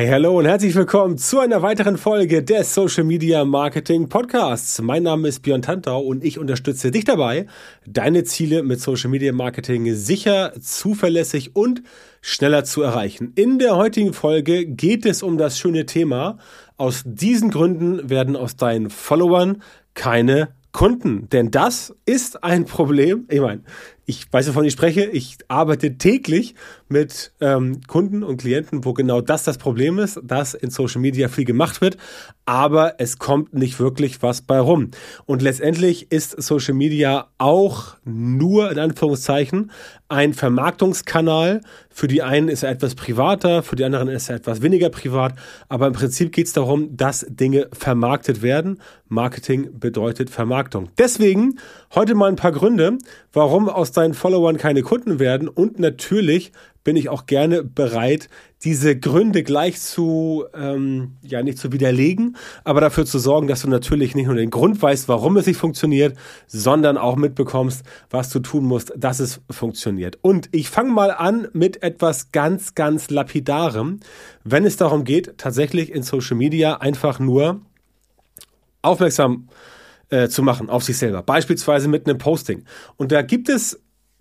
Hey, hallo und herzlich willkommen zu einer weiteren Folge des Social Media Marketing Podcasts. Mein Name ist Björn Tantau und ich unterstütze dich dabei, deine Ziele mit Social Media Marketing sicher, zuverlässig und schneller zu erreichen. In der heutigen Folge geht es um das schöne Thema. Aus diesen Gründen werden aus deinen Followern keine Kunden. Denn das ist ein Problem. Ich meine, ich weiß, wovon ich spreche. Ich arbeite täglich mit ähm, Kunden und Klienten, wo genau das das Problem ist, dass in Social Media viel gemacht wird, aber es kommt nicht wirklich was bei rum. Und letztendlich ist Social Media auch nur in Anführungszeichen ein Vermarktungskanal. Für die einen ist er etwas privater, für die anderen ist er etwas weniger privat, aber im Prinzip geht es darum, dass Dinge vermarktet werden. Marketing bedeutet Vermarktung. Deswegen heute mal ein paar Gründe, warum aus deinen Followern keine Kunden werden und natürlich bin ich auch gerne bereit, diese Gründe gleich zu, ähm, ja, nicht zu widerlegen, aber dafür zu sorgen, dass du natürlich nicht nur den Grund weißt, warum es nicht funktioniert, sondern auch mitbekommst, was du tun musst, dass es funktioniert. Und ich fange mal an mit etwas ganz, ganz lapidarem, wenn es darum geht, tatsächlich in Social Media einfach nur aufmerksam äh, zu machen auf sich selber. Beispielsweise mit einem Posting. Und da gibt es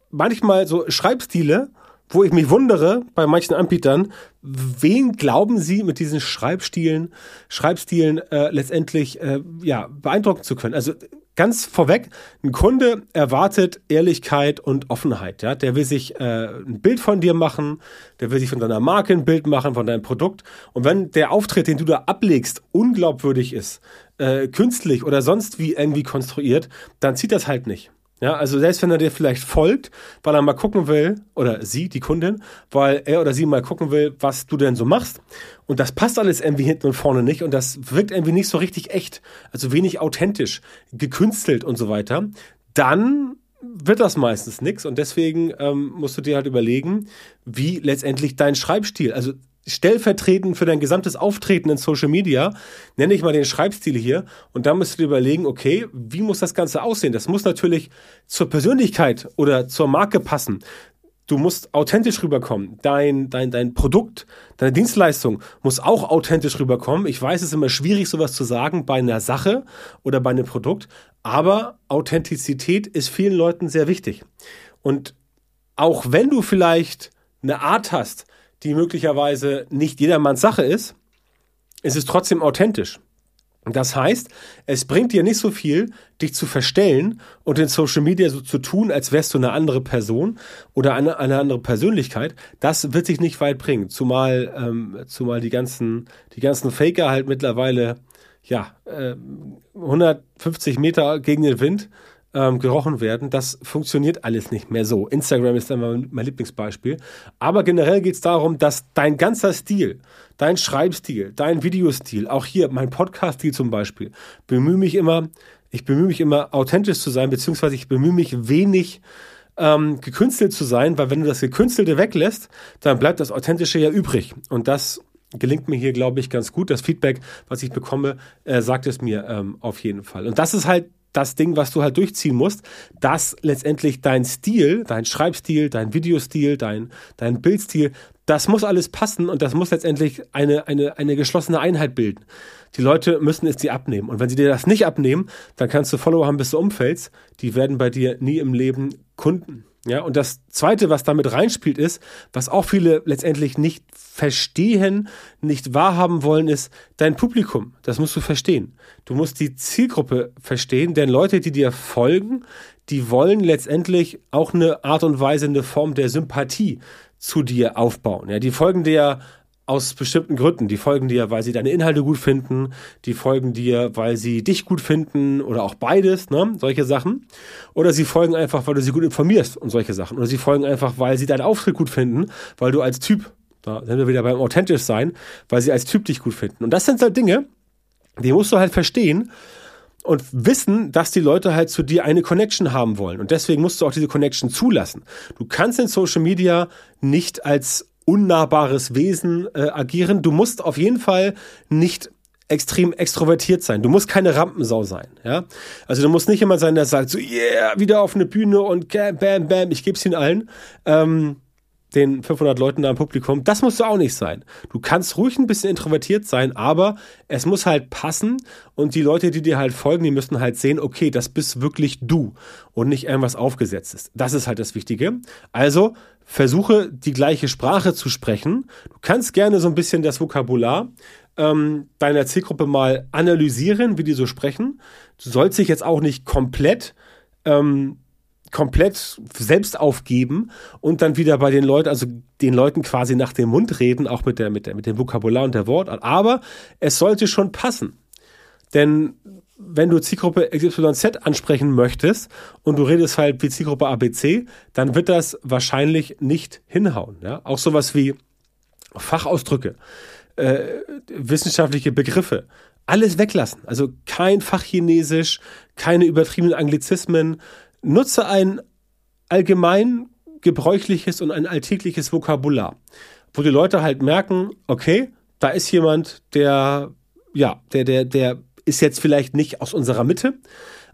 manchmal so Schreibstile, wo ich mich wundere bei manchen Anbietern, wen glauben sie mit diesen Schreibstilen, Schreibstilen äh, letztendlich äh, ja beeindrucken zu können? Also ganz vorweg, ein Kunde erwartet Ehrlichkeit und Offenheit. Ja, der will sich äh, ein Bild von dir machen, der will sich von deiner Marke ein Bild machen, von deinem Produkt. Und wenn der Auftritt, den du da ablegst, unglaubwürdig ist, äh, künstlich oder sonst wie irgendwie konstruiert, dann zieht das halt nicht. Ja, also selbst wenn er dir vielleicht folgt, weil er mal gucken will, oder sie, die Kundin, weil er oder sie mal gucken will, was du denn so machst. Und das passt alles irgendwie hinten und vorne nicht und das wirkt irgendwie nicht so richtig echt, also wenig authentisch, gekünstelt und so weiter. Dann wird das meistens nichts und deswegen ähm, musst du dir halt überlegen, wie letztendlich dein Schreibstil, also stellvertretend für dein gesamtes Auftreten in Social Media, nenne ich mal den Schreibstil hier. Und da musst du dir überlegen, okay, wie muss das Ganze aussehen? Das muss natürlich zur Persönlichkeit oder zur Marke passen. Du musst authentisch rüberkommen. Dein, dein, dein Produkt, deine Dienstleistung muss auch authentisch rüberkommen. Ich weiß, es ist immer schwierig, sowas zu sagen bei einer Sache oder bei einem Produkt, aber Authentizität ist vielen Leuten sehr wichtig. Und auch wenn du vielleicht eine Art hast, die möglicherweise nicht jedermanns Sache ist, ist es trotzdem authentisch. Das heißt, es bringt dir nicht so viel, dich zu verstellen und in Social Media so zu tun, als wärst du eine andere Person oder eine, eine andere Persönlichkeit. Das wird sich nicht weit bringen. Zumal, ähm, zumal die ganzen, die ganzen Faker halt mittlerweile, ja, äh, 150 Meter gegen den Wind ähm, gerochen werden. Das funktioniert alles nicht mehr so. Instagram ist immer mein Lieblingsbeispiel. Aber generell geht es darum, dass dein ganzer Stil, dein Schreibstil, dein Videostil, auch hier mein Podcast-Stil zum Beispiel, bemühe mich immer, ich bemühe mich immer authentisch zu sein, beziehungsweise ich bemühe mich wenig ähm, gekünstelt zu sein, weil wenn du das Gekünstelte weglässt, dann bleibt das Authentische ja übrig. Und das gelingt mir hier, glaube ich, ganz gut. Das Feedback, was ich bekomme, äh, sagt es mir ähm, auf jeden Fall. Und das ist halt das Ding, was du halt durchziehen musst, dass letztendlich dein Stil, dein Schreibstil, dein Videostil, dein, dein Bildstil, das muss alles passen und das muss letztendlich eine, eine, eine geschlossene Einheit bilden. Die Leute müssen es dir abnehmen. Und wenn sie dir das nicht abnehmen, dann kannst du Follower haben, bis du umfällst. Die werden bei dir nie im Leben Kunden. Ja, und das zweite, was damit reinspielt, ist, was auch viele letztendlich nicht verstehen, nicht wahrhaben wollen, ist dein Publikum. Das musst du verstehen. Du musst die Zielgruppe verstehen, denn Leute, die dir folgen, die wollen letztendlich auch eine Art und Weise, eine Form der Sympathie zu dir aufbauen. Ja, die folgen dir aus bestimmten Gründen. Die folgen dir, weil sie deine Inhalte gut finden, die folgen dir, weil sie dich gut finden oder auch beides, ne? solche Sachen. Oder sie folgen einfach, weil du sie gut informierst und solche Sachen. Oder sie folgen einfach, weil sie deinen Auftritt gut finden, weil du als Typ, da sind wir wieder beim authentisch sein, weil sie als Typ dich gut finden. Und das sind halt Dinge, die musst du halt verstehen und wissen, dass die Leute halt zu dir eine Connection haben wollen. Und deswegen musst du auch diese Connection zulassen. Du kannst in Social Media nicht als unnahbares Wesen äh, agieren. Du musst auf jeden Fall nicht extrem extrovertiert sein. Du musst keine Rampensau sein, ja. Also du musst nicht jemand sein, der sagt so, yeah, wieder auf eine Bühne und bam, bam, ich geb's ihnen allen. Ähm, den 500 Leuten da im Publikum. Das musst du auch nicht sein. Du kannst ruhig ein bisschen introvertiert sein, aber es muss halt passen und die Leute, die dir halt folgen, die müssen halt sehen, okay, das bist wirklich du und nicht irgendwas aufgesetztes. Das ist halt das Wichtige. Also versuche die gleiche Sprache zu sprechen. Du kannst gerne so ein bisschen das Vokabular ähm, deiner Zielgruppe mal analysieren, wie die so sprechen. Du sollst dich jetzt auch nicht komplett ähm, komplett selbst aufgeben und dann wieder bei den Leuten, also den Leuten quasi nach dem Mund reden, auch mit der, mit der, mit dem Vokabular und der Wortart. Aber es sollte schon passen. Denn wenn du Zielgruppe XYZ ansprechen möchtest und du redest halt wie Zielgruppe ABC, dann wird das wahrscheinlich nicht hinhauen. Ja? Auch sowas wie Fachausdrücke, äh, wissenschaftliche Begriffe, alles weglassen. Also kein Fachchinesisch, keine übertriebenen Anglizismen, Nutze ein allgemein gebräuchliches und ein alltägliches Vokabular, wo die Leute halt merken, okay, da ist jemand, der, ja, der, der, der ist jetzt vielleicht nicht aus unserer Mitte,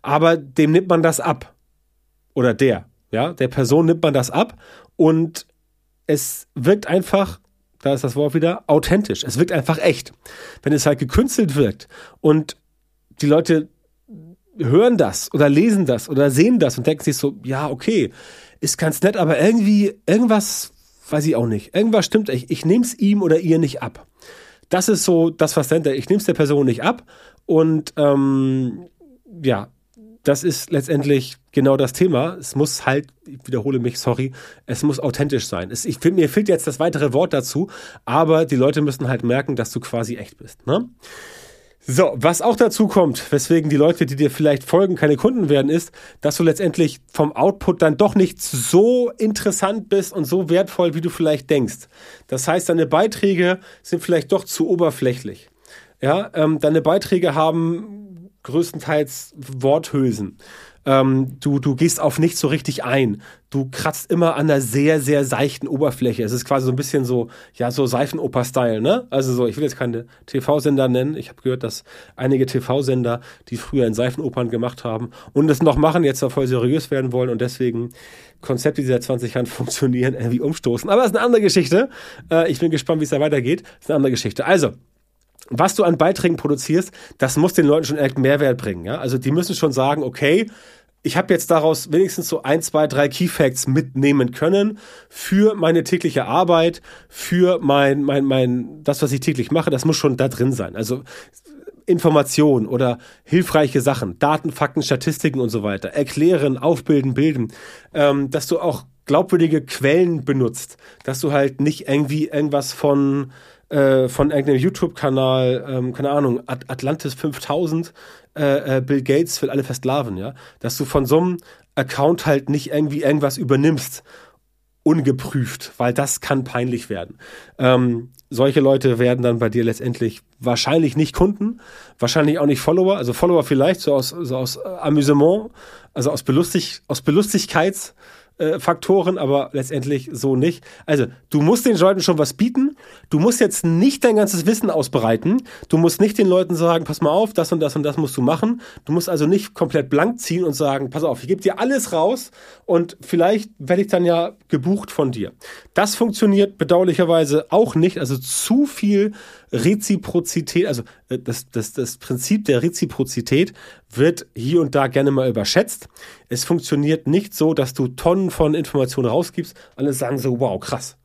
aber dem nimmt man das ab. Oder der, ja, der Person nimmt man das ab und es wirkt einfach, da ist das Wort wieder, authentisch. Es wirkt einfach echt. Wenn es halt gekünstelt wirkt und die Leute hören das oder lesen das oder sehen das und denken sich so, ja, okay, ist ganz nett, aber irgendwie, irgendwas, weiß ich auch nicht, irgendwas stimmt, ich, ich nehme es ihm oder ihr nicht ab. Das ist so das, was dahinter, ich nehme es der Person nicht ab und ähm, ja, das ist letztendlich genau das Thema. Es muss halt, ich wiederhole mich, sorry, es muss authentisch sein. Es, ich, mir fehlt jetzt das weitere Wort dazu, aber die Leute müssen halt merken, dass du quasi echt bist. Ne? So, was auch dazu kommt, weswegen die Leute, die dir vielleicht folgen, keine Kunden werden, ist, dass du letztendlich vom Output dann doch nicht so interessant bist und so wertvoll, wie du vielleicht denkst. Das heißt, deine Beiträge sind vielleicht doch zu oberflächlich. Ja, ähm, deine Beiträge haben größtenteils Worthülsen. Ähm, du, du gehst auf nichts so richtig ein. Du kratzt immer an einer sehr, sehr seichten Oberfläche. Es ist quasi so ein bisschen so, ja, so Seifenoper-Style, ne? Also so, ich will jetzt keine TV-Sender nennen. Ich habe gehört, dass einige TV-Sender, die früher in Seifenopern gemacht haben und das noch machen, jetzt da voll seriös werden wollen und deswegen Konzepte, die seit 20 Jahren funktionieren, irgendwie umstoßen. Aber das ist eine andere Geschichte. Äh, ich bin gespannt, wie es da weitergeht. Das ist eine andere Geschichte. Also, was du an Beiträgen produzierst, das muss den Leuten schon Mehrwert bringen. Ja? Also die müssen schon sagen, okay, ich habe jetzt daraus wenigstens so ein, zwei, drei Key Facts mitnehmen können für meine tägliche Arbeit, für mein, mein, mein, das, was ich täglich mache, das muss schon da drin sein. Also Informationen oder hilfreiche Sachen, Daten, Fakten, Statistiken und so weiter, erklären, aufbilden, bilden, ähm, dass du auch glaubwürdige Quellen benutzt, dass du halt nicht irgendwie irgendwas von äh, von irgendeinem YouTube-Kanal, ähm, keine Ahnung, At Atlantis 5000, äh, äh, Bill Gates will alle versklaven, ja, dass du von so einem Account halt nicht irgendwie irgendwas übernimmst, ungeprüft, weil das kann peinlich werden. Ähm, solche Leute werden dann bei dir letztendlich wahrscheinlich nicht Kunden, wahrscheinlich auch nicht Follower, also Follower vielleicht so aus, so aus Amüsement, also aus, Belustig, aus Belustigkeits äh, Faktoren, aber letztendlich so nicht. Also, du musst den Leuten schon was bieten. Du musst jetzt nicht dein ganzes Wissen ausbereiten. Du musst nicht den Leuten sagen, pass mal auf, das und das und das musst du machen. Du musst also nicht komplett blank ziehen und sagen, pass auf, ich gebe dir alles raus und vielleicht werde ich dann ja gebucht von dir. Das funktioniert bedauerlicherweise auch nicht. Also zu viel Reziprozität, also das, das, das Prinzip der Reziprozität wird hier und da gerne mal überschätzt. Es funktioniert nicht so, dass du Tonnen von Informationen rausgibst. Alle sagen so, wow, krass.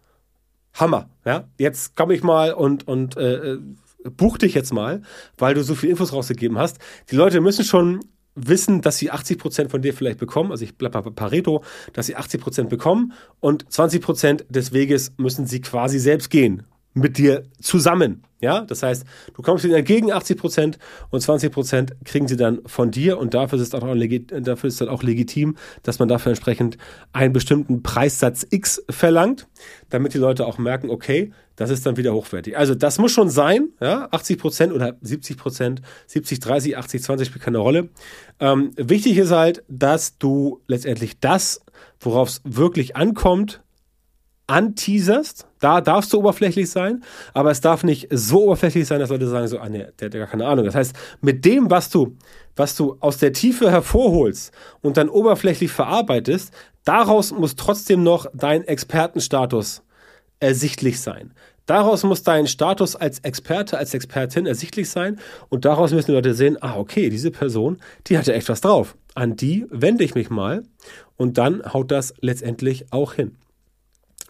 Hammer. Ja, jetzt komme ich mal und, und äh, äh buch dich jetzt mal, weil du so viel Infos rausgegeben hast. Die Leute müssen schon wissen, dass sie 80 Prozent von dir vielleicht bekommen, also ich bleibe bei Pareto, dass sie 80 Prozent bekommen und 20 Prozent des Weges müssen sie quasi selbst gehen mit dir zusammen. Ja, das heißt, du kommst ihnen entgegen 80 Prozent und 20 Prozent kriegen sie dann von dir und dafür ist, es auch dafür ist dann auch legitim, dass man dafür entsprechend einen bestimmten Preissatz X verlangt, damit die Leute auch merken, okay, das ist dann wieder hochwertig. Also das muss schon sein, ja, 80 Prozent oder 70 Prozent, 70, 30, 80, 20 spielt keine Rolle. Ähm, wichtig ist halt, dass du letztendlich das, worauf es wirklich ankommt, anteaserst, da darfst du oberflächlich sein, aber es darf nicht so oberflächlich sein, dass Leute sagen so, ah nee, der hat gar keine Ahnung. Das heißt, mit dem, was du, was du aus der Tiefe hervorholst und dann oberflächlich verarbeitest, daraus muss trotzdem noch dein Expertenstatus ersichtlich sein. Daraus muss dein Status als Experte, als Expertin ersichtlich sein und daraus müssen die Leute sehen, ah, okay, diese Person, die hat ja echt was drauf. An die wende ich mich mal und dann haut das letztendlich auch hin.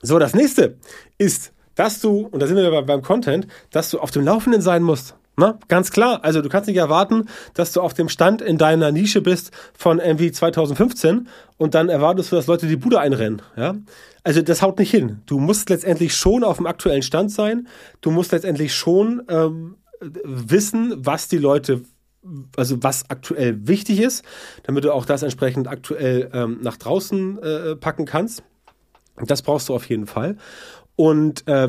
So, das nächste ist, dass du, und da sind wir beim Content, dass du auf dem Laufenden sein musst. Na, ganz klar. Also du kannst nicht erwarten, dass du auf dem Stand in deiner Nische bist von MV 2015 und dann erwartest du, dass Leute die Bude einrennen. Ja? Also das haut nicht hin. Du musst letztendlich schon auf dem aktuellen Stand sein. Du musst letztendlich schon ähm, wissen, was die Leute also was aktuell wichtig ist, damit du auch das entsprechend aktuell ähm, nach draußen äh, packen kannst. Das brauchst du auf jeden Fall. Und äh,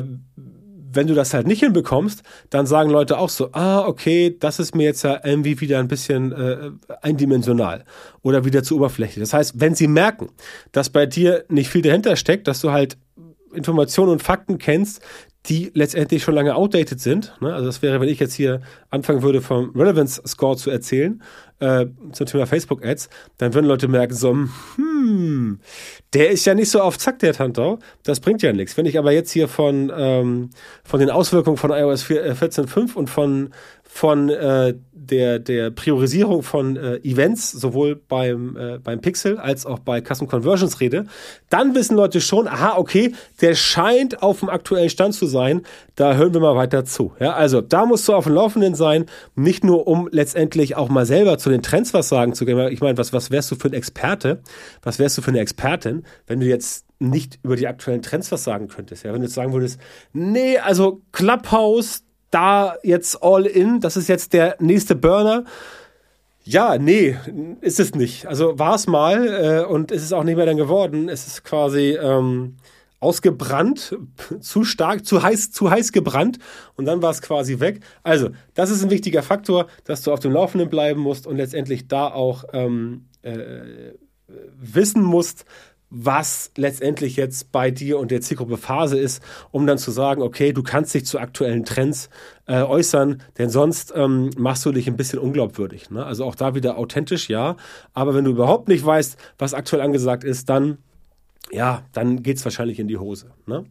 wenn du das halt nicht hinbekommst, dann sagen Leute auch so, ah, okay, das ist mir jetzt ja irgendwie wieder ein bisschen äh, eindimensional oder wieder zu oberflächlich. Das heißt, wenn sie merken, dass bei dir nicht viel dahinter steckt, dass du halt Informationen und Fakten kennst, die letztendlich schon lange outdated sind. Ne? Also das wäre, wenn ich jetzt hier anfangen würde, vom Relevance Score zu erzählen, äh, zum Thema Facebook Ads, dann würden Leute merken so, hm, der ist ja nicht so auf Zack, der Tantau. Das bringt ja nichts. Wenn ich aber jetzt hier von, ähm, von den Auswirkungen von iOS 14.5 äh, und von von äh, der, der Priorisierung von äh, Events, sowohl beim, äh, beim Pixel als auch bei Custom Conversions rede, dann wissen Leute schon, aha, okay, der scheint auf dem aktuellen Stand zu sein, da hören wir mal weiter zu. Ja, also da musst du auf dem Laufenden sein, nicht nur um letztendlich auch mal selber zu den Trends was sagen zu können. Ich meine, was, was wärst du für ein Experte? Was wärst du für eine Expertin, wenn du jetzt nicht über die aktuellen Trends was sagen könntest? Ja, wenn du jetzt sagen würdest, nee, also Clubhouse, da jetzt all in, das ist jetzt der nächste Burner. Ja, nee, ist es nicht. Also war es mal äh, und ist es auch nicht mehr dann geworden. Es ist quasi ähm, ausgebrannt, zu stark, zu heiß, zu heiß gebrannt und dann war es quasi weg. Also, das ist ein wichtiger Faktor, dass du auf dem Laufenden bleiben musst und letztendlich da auch ähm, äh, wissen musst, was letztendlich jetzt bei dir und der Zielgruppe Phase ist, um dann zu sagen, okay, du kannst dich zu aktuellen Trends äh, äußern, denn sonst ähm, machst du dich ein bisschen unglaubwürdig. Ne? Also auch da wieder authentisch, ja. Aber wenn du überhaupt nicht weißt, was aktuell angesagt ist, dann, ja, dann geht's wahrscheinlich in die Hose. Ne?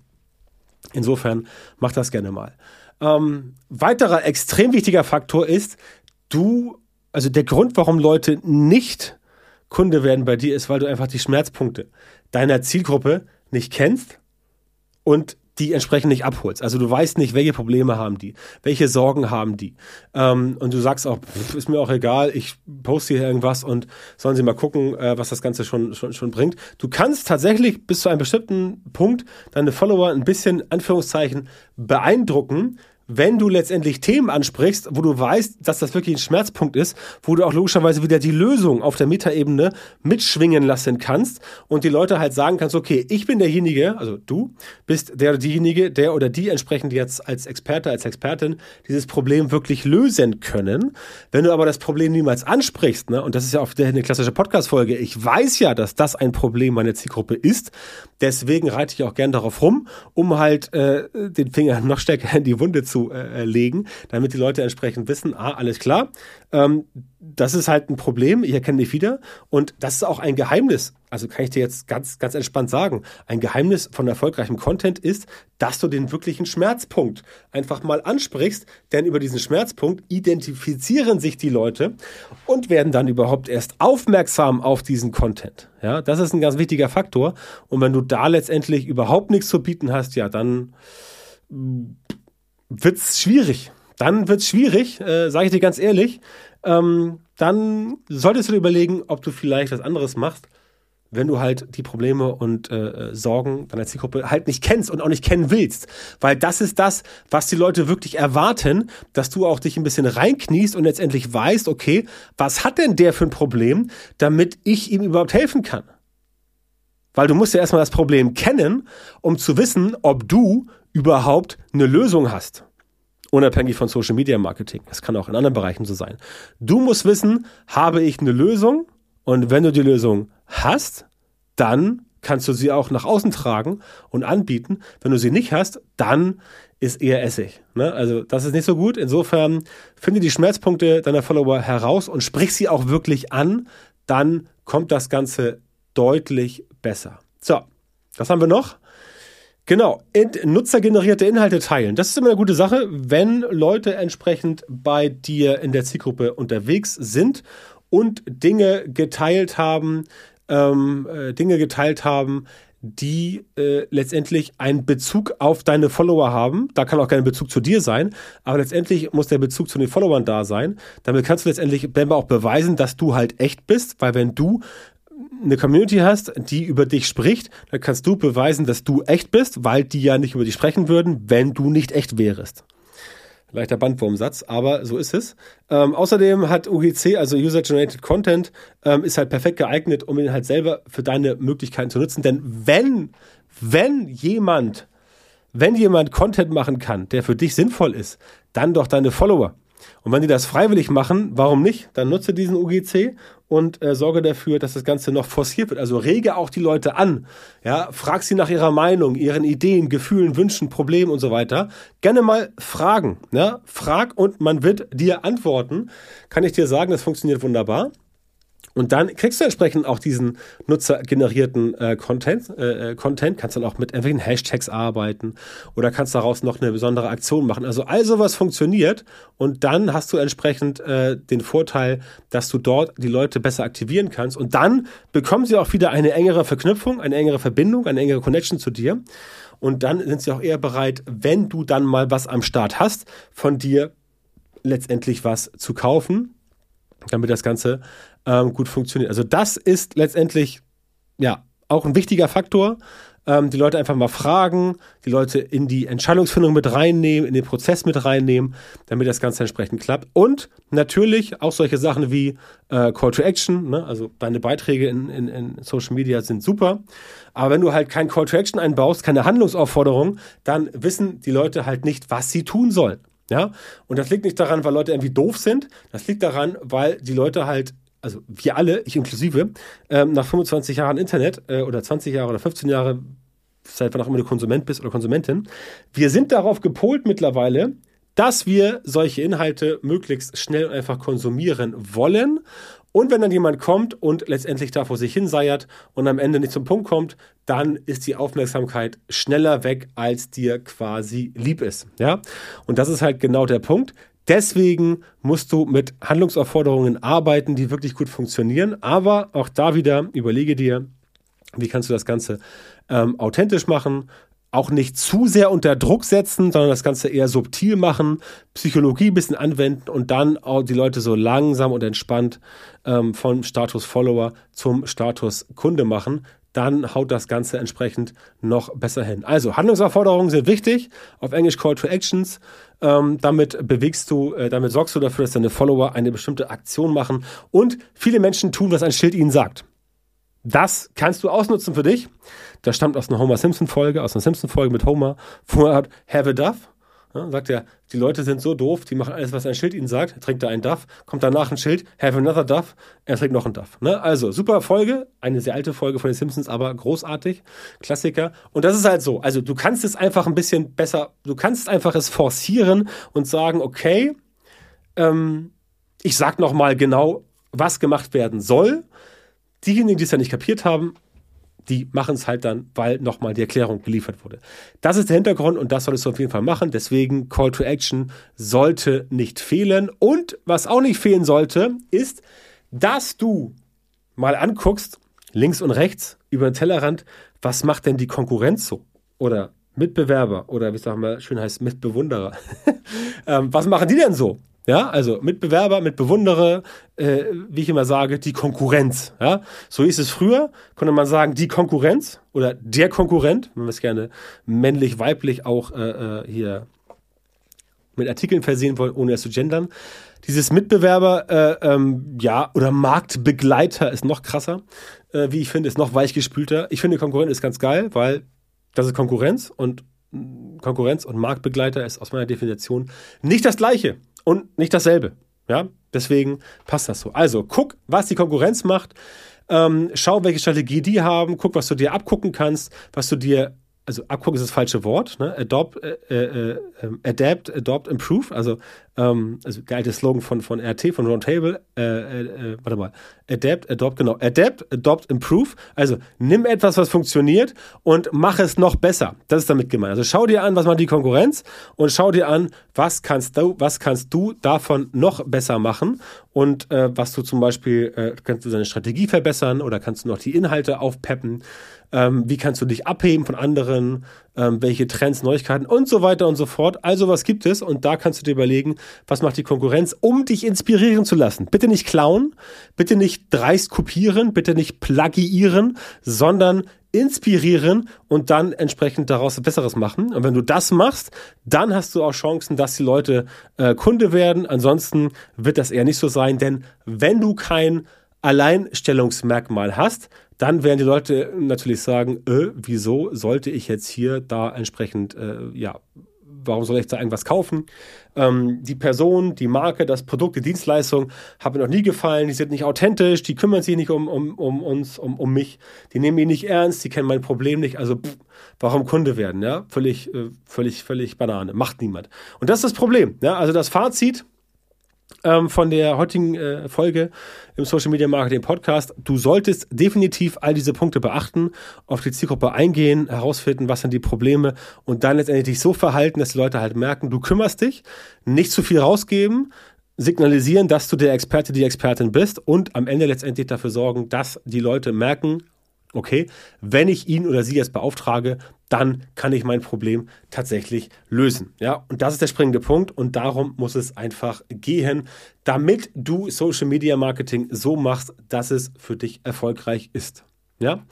Insofern mach das gerne mal. Ähm, weiterer extrem wichtiger Faktor ist, du, also der Grund, warum Leute nicht Kunde werden bei dir ist, weil du einfach die Schmerzpunkte deiner Zielgruppe nicht kennst und die entsprechend nicht abholst. Also du weißt nicht, welche Probleme haben die, welche Sorgen haben die. Ähm, und du sagst auch, pff, ist mir auch egal, ich poste hier irgendwas und sollen sie mal gucken, äh, was das Ganze schon, schon, schon bringt. Du kannst tatsächlich bis zu einem bestimmten Punkt deine Follower ein bisschen, Anführungszeichen, beeindrucken, wenn du letztendlich Themen ansprichst, wo du weißt, dass das wirklich ein Schmerzpunkt ist, wo du auch logischerweise wieder die Lösung auf der Metaebene mitschwingen lassen kannst und die Leute halt sagen kannst, okay, ich bin derjenige, also du bist der oder diejenige, der oder die entsprechend jetzt als Experte, als Expertin dieses Problem wirklich lösen können. Wenn du aber das Problem niemals ansprichst, ne, und das ist ja auch eine klassische Podcast-Folge, ich weiß ja, dass das ein Problem meiner Zielgruppe ist, deswegen reite ich auch gern darauf rum, um halt äh, den Finger noch stärker in die Wunde zu äh, legen, damit die Leute entsprechend wissen, ah, alles klar, ähm, das ist halt ein Problem, ich erkenne dich wieder und das ist auch ein Geheimnis. Also kann ich dir jetzt ganz, ganz entspannt sagen, ein Geheimnis von erfolgreichem Content ist, dass du den wirklichen Schmerzpunkt einfach mal ansprichst, denn über diesen Schmerzpunkt identifizieren sich die Leute und werden dann überhaupt erst aufmerksam auf diesen Content. Ja, das ist ein ganz wichtiger Faktor und wenn du da letztendlich überhaupt nichts zu bieten hast, ja, dann wird's schwierig. Dann wird's schwierig, äh, sage ich dir ganz ehrlich. Ähm, dann solltest du dir überlegen, ob du vielleicht was anderes machst, wenn du halt die Probleme und äh, Sorgen deiner Zielgruppe halt nicht kennst und auch nicht kennen willst. Weil das ist das, was die Leute wirklich erwarten, dass du auch dich ein bisschen reinkniest und letztendlich weißt, okay, was hat denn der für ein Problem, damit ich ihm überhaupt helfen kann? Weil du musst ja erstmal das Problem kennen, um zu wissen, ob du überhaupt eine Lösung hast. Unabhängig von Social Media Marketing. Das kann auch in anderen Bereichen so sein. Du musst wissen, habe ich eine Lösung? Und wenn du die Lösung hast, dann kannst du sie auch nach außen tragen und anbieten. Wenn du sie nicht hast, dann ist eher Essig. Ne? Also das ist nicht so gut. Insofern finde die Schmerzpunkte deiner Follower heraus und sprich sie auch wirklich an. Dann kommt das Ganze deutlich besser. So, was haben wir noch? Genau, nutzergenerierte Inhalte teilen. Das ist immer eine gute Sache, wenn Leute entsprechend bei dir in der Zielgruppe unterwegs sind und Dinge geteilt haben, ähm, äh, Dinge geteilt haben, die äh, letztendlich einen Bezug auf deine Follower haben. Da kann auch kein Bezug zu dir sein, aber letztendlich muss der Bezug zu den Followern da sein. Damit kannst du letztendlich auch beweisen, dass du halt echt bist, weil wenn du eine Community hast, die über dich spricht, dann kannst du beweisen, dass du echt bist, weil die ja nicht über dich sprechen würden, wenn du nicht echt wärst. Leichter Bandwurmsatz, aber so ist es. Ähm, außerdem hat UGC, also User Generated Content, ähm, ist halt perfekt geeignet, um ihn halt selber für deine Möglichkeiten zu nutzen. Denn wenn, wenn jemand, wenn jemand Content machen kann, der für dich sinnvoll ist, dann doch deine Follower. Und wenn die das freiwillig machen, warum nicht? Dann nutze diesen UGC und äh, sorge dafür, dass das Ganze noch forciert wird. Also rege auch die Leute an. Ja, frag sie nach ihrer Meinung, ihren Ideen, Gefühlen, Wünschen, Problemen und so weiter. Gerne mal fragen. Ja? Frag und man wird dir antworten. Kann ich dir sagen, das funktioniert wunderbar. Und dann kriegst du entsprechend auch diesen nutzergenerierten äh, Content, äh, äh, Content, kannst dann auch mit irgendwelchen Hashtags arbeiten oder kannst daraus noch eine besondere Aktion machen. Also all sowas funktioniert und dann hast du entsprechend äh, den Vorteil, dass du dort die Leute besser aktivieren kannst und dann bekommen sie auch wieder eine engere Verknüpfung, eine engere Verbindung, eine engere Connection zu dir und dann sind sie auch eher bereit, wenn du dann mal was am Start hast, von dir letztendlich was zu kaufen damit das Ganze ähm, gut funktioniert. Also das ist letztendlich ja auch ein wichtiger Faktor. Ähm, die Leute einfach mal fragen, die Leute in die Entscheidungsfindung mit reinnehmen, in den Prozess mit reinnehmen, damit das Ganze entsprechend klappt. Und natürlich auch solche Sachen wie äh, Call to Action. Ne? Also deine Beiträge in, in, in Social Media sind super. Aber wenn du halt kein Call to Action einbaust, keine Handlungsaufforderung, dann wissen die Leute halt nicht, was sie tun sollen. Ja, und das liegt nicht daran, weil Leute irgendwie doof sind. Das liegt daran, weil die Leute halt, also wir alle, ich inklusive, ähm, nach 25 Jahren Internet äh, oder 20 Jahre oder 15 Jahre, seit wann auch immer du Konsument bist oder Konsumentin, wir sind darauf gepolt mittlerweile, dass wir solche Inhalte möglichst schnell und einfach konsumieren wollen und wenn dann jemand kommt und letztendlich da vor sich hin seiert und am Ende nicht zum Punkt kommt, dann ist die Aufmerksamkeit schneller weg, als dir quasi lieb ist. Ja? Und das ist halt genau der Punkt. Deswegen musst du mit Handlungsaufforderungen arbeiten, die wirklich gut funktionieren. Aber auch da wieder überlege dir, wie kannst du das Ganze ähm, authentisch machen, auch nicht zu sehr unter Druck setzen, sondern das Ganze eher subtil machen, Psychologie ein bisschen anwenden und dann auch die Leute so langsam und entspannt ähm, vom Status Follower zum Status Kunde machen. Dann haut das Ganze entsprechend noch besser hin. Also Handlungsaufforderungen sind wichtig. Auf Englisch Call to Actions. Ähm, damit bewegst du, äh, damit sorgst du dafür, dass deine Follower eine bestimmte Aktion machen. Und viele Menschen tun, was ein Schild ihnen sagt. Das kannst du ausnutzen für dich. Das stammt aus einer Homer Simpson Folge, aus einer Simpson Folge mit Homer, wo er hat Have a Duff. Ja, sagt er, die Leute sind so doof, die machen alles, was ein Schild ihnen sagt. Er trinkt da einen Duff, kommt danach ein Schild, have another Duff, er trinkt noch einen Duff. Ne? Also, super Folge, eine sehr alte Folge von den Simpsons, aber großartig, Klassiker. Und das ist halt so, also du kannst es einfach ein bisschen besser, du kannst einfach es forcieren und sagen, okay, ähm, ich sag noch mal genau, was gemacht werden soll Diejenigen, die es ja nicht kapiert haben, die machen es halt dann, weil nochmal die Erklärung geliefert wurde. Das ist der Hintergrund und das solltest du auf jeden Fall machen. Deswegen Call to Action sollte nicht fehlen. Und was auch nicht fehlen sollte, ist, dass du mal anguckst, links und rechts über den Tellerrand, was macht denn die Konkurrenz so? Oder Mitbewerber oder wie es auch mal schön heißt, Mitbewunderer. ähm, was machen die denn so? Ja, also Mitbewerber, Mitbewundere, äh, wie ich immer sage, die Konkurrenz. Ja, so hieß es früher, konnte man sagen, die Konkurrenz oder der Konkurrent, wenn wir es gerne männlich, weiblich auch äh, äh, hier mit Artikeln versehen wollen, ohne es zu gendern. Dieses Mitbewerber, äh, ähm, ja, oder Marktbegleiter ist noch krasser, äh, wie ich finde, ist noch weichgespülter. Ich finde, Konkurrent ist ganz geil, weil das ist Konkurrenz und Konkurrenz und Marktbegleiter ist aus meiner Definition nicht das gleiche und nicht dasselbe. Ja, deswegen passt das so. Also guck, was die Konkurrenz macht. Ähm, schau, welche Strategie die haben, guck, was du dir abgucken kannst, was du dir also abgucken ist das falsche Wort, ne? Adopt, äh, äh, ähm, adapt, adopt, improve. Also, ähm, also geiltes Slogan von, von RT, von Roundtable. Äh, äh, äh, warte mal. Adapt, adopt, genau. Adapt, adopt, improve. Also nimm etwas, was funktioniert und mach es noch besser. Das ist damit gemeint. Also schau dir an, was macht die Konkurrenz und schau dir an, was kannst du, was kannst du davon noch besser machen und äh, was du zum Beispiel, äh, kannst du deine Strategie verbessern oder kannst du noch die Inhalte aufpeppen ähm, wie kannst du dich abheben von anderen, ähm, welche Trends, Neuigkeiten und so weiter und so fort. Also was gibt es und da kannst du dir überlegen, was macht die Konkurrenz, um dich inspirieren zu lassen. Bitte nicht klauen, bitte nicht dreist kopieren, bitte nicht plagiieren, sondern inspirieren und dann entsprechend daraus Besseres machen. Und wenn du das machst, dann hast du auch Chancen, dass die Leute äh, Kunde werden. Ansonsten wird das eher nicht so sein, denn wenn du kein Alleinstellungsmerkmal hast, dann werden die Leute natürlich sagen, äh, wieso sollte ich jetzt hier da entsprechend, äh, ja, warum soll ich da irgendwas kaufen? Ähm, die Person, die Marke, das Produkt, die Dienstleistung haben mir noch nie gefallen, die sind nicht authentisch, die kümmern sich nicht um, um, um uns, um, um mich, die nehmen mich nicht ernst, die kennen mein Problem nicht, also pff, warum Kunde werden, ja? Völlig, äh, völlig, völlig Banane, macht niemand. Und das ist das Problem, ja? Also das Fazit, ähm, von der heutigen äh, Folge im Social Media Marketing Podcast. Du solltest definitiv all diese Punkte beachten, auf die Zielgruppe eingehen, herausfinden, was sind die Probleme und dann letztendlich dich so verhalten, dass die Leute halt merken, du kümmerst dich, nicht zu viel rausgeben, signalisieren, dass du der Experte, die Expertin bist und am Ende letztendlich dafür sorgen, dass die Leute merken, okay, wenn ich ihn oder sie jetzt beauftrage, dann kann ich mein Problem tatsächlich lösen. Ja, und das ist der springende Punkt und darum muss es einfach gehen, damit du Social Media Marketing so machst, dass es für dich erfolgreich ist. Ja?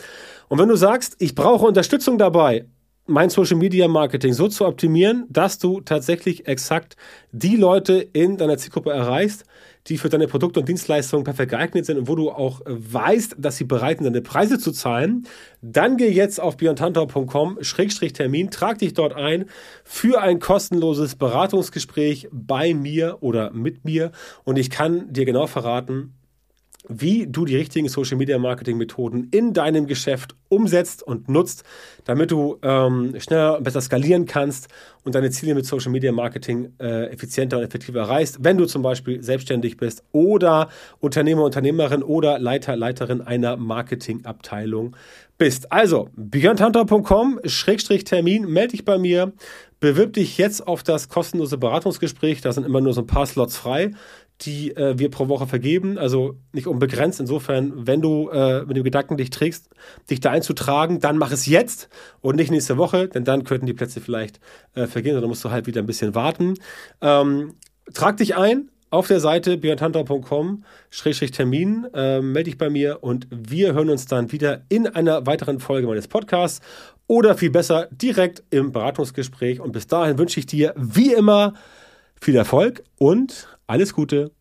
Und wenn du sagst, ich brauche Unterstützung dabei, mein Social Media Marketing so zu optimieren, dass du tatsächlich exakt die Leute in deiner Zielgruppe erreichst, die für deine Produkte und Dienstleistungen perfekt geeignet sind und wo du auch weißt, dass sie bereit sind, deine Preise zu zahlen, dann geh jetzt auf beyondhunter.com-termin, trag dich dort ein für ein kostenloses Beratungsgespräch bei mir oder mit mir und ich kann dir genau verraten, wie du die richtigen Social Media Marketing Methoden in deinem Geschäft umsetzt und nutzt, damit du ähm, schneller und besser skalieren kannst und deine Ziele mit Social Media Marketing äh, effizienter und effektiver erreichst, wenn du zum Beispiel selbstständig bist oder Unternehmer, Unternehmerin oder Leiter, Leiterin einer Marketingabteilung bist. Also, beyondhunter.com-termin, melde dich bei mir, bewirb dich jetzt auf das kostenlose Beratungsgespräch, da sind immer nur so ein paar Slots frei die äh, wir pro Woche vergeben, also nicht unbegrenzt. Insofern, wenn du äh, mit dem Gedanken dich trägst, dich da einzutragen, dann mach es jetzt und nicht nächste Woche, denn dann könnten die Plätze vielleicht äh, vergehen, oder musst du halt wieder ein bisschen warten. Ähm, trag dich ein auf der Seite björntantra.com-termin, äh, melde dich bei mir und wir hören uns dann wieder in einer weiteren Folge meines Podcasts oder viel besser direkt im Beratungsgespräch. Und bis dahin wünsche ich dir wie immer viel Erfolg und alles Gute.